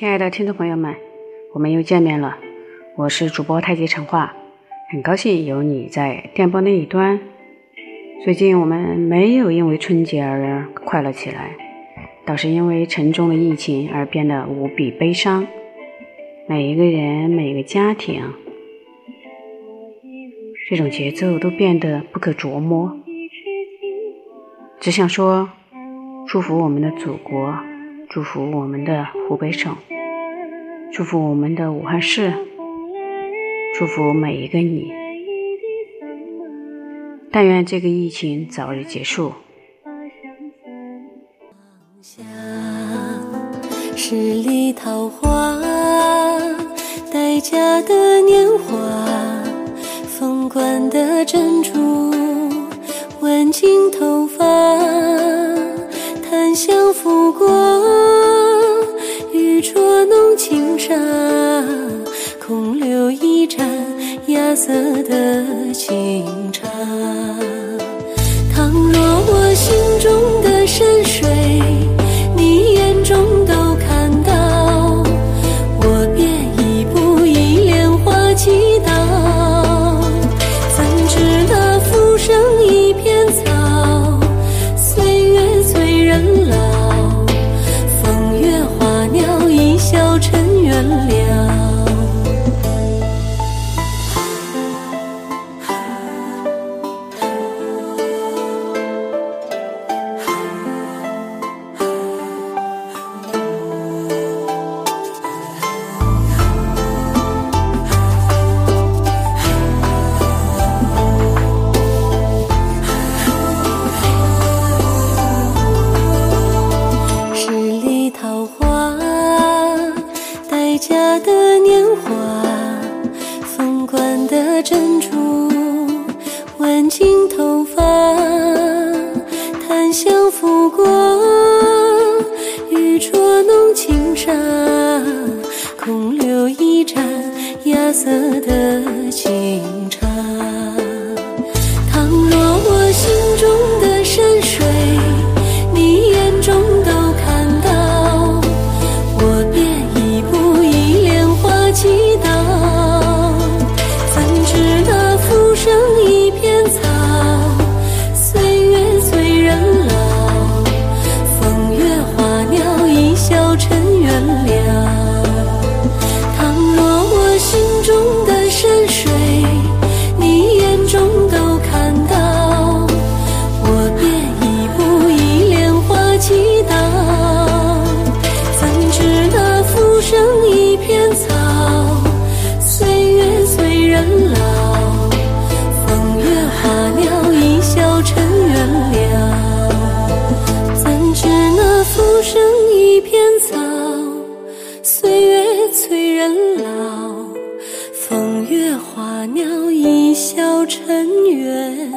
亲爱的听众朋友们，我们又见面了。我是主播太极陈化，很高兴有你在电波那一端。最近我们没有因为春节而快乐起来，倒是因为沉重的疫情而变得无比悲伤。每一个人，每个家庭，这种节奏都变得不可琢磨。只想说，祝福我们的祖国。祝福我们的湖北省，祝福我们的武汉市，祝福每一个你。但愿这个疫情早日结束。十里桃花，待嫁的年华，凤冠的珍珠，挽进头发，檀香拂过。空留一盏芽色的清茶。倘若我心中家的年华，凤冠的珍珠，挽进头发，檀香拂过，玉镯弄轻纱，空留一盏芽色的清只能花鸟一笑，尘缘。